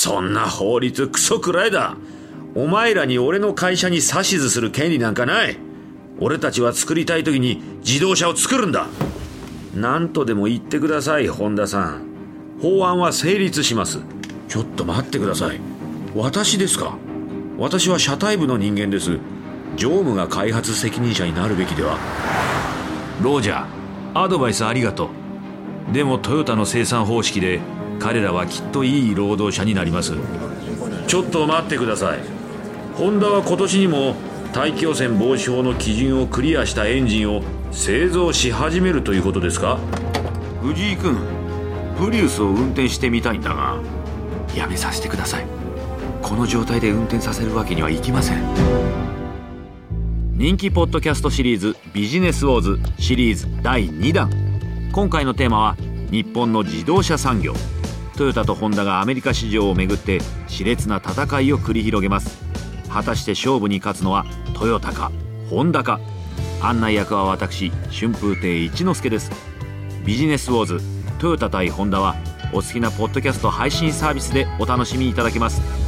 そんな法律クソくらいだ。お前らに俺の会社に指図する権利なんかない。俺たちは作りたい時に自動車を作るんだ。何とでも言ってください本田さん。法案は成立します。ちょっと待ってください。私ですか？私は車体部の人間です。常務が開発責任者になるべきでは。ロージャーアドバイスありがとう。でもトヨタの生産方式で彼らはきっといい労働者になります。ちょっと待ってください。ホンダは今年にも大気汚染防止法の基準をクリアしたエンジンを製造し始めるということですか？藤井君プリウスを運転してみたいんだがやめさせてください。この状態で運転させるわけにはいきません。人気ポッドキャストシリーズ「ビジネスウォーズ」シリーズ第2弾。今回のテーマは日本の自動車産業。トヨタとホンダがアメリカ市場をめぐって熾烈な戦いを繰り広げます。果たして勝負に勝つのはトヨタかホンダか。案内役は私春風亭一之輔です。ビジネスウォーズトヨタ対ホンダはお好きなポッドキャスト配信サービスでお楽しみいただけます。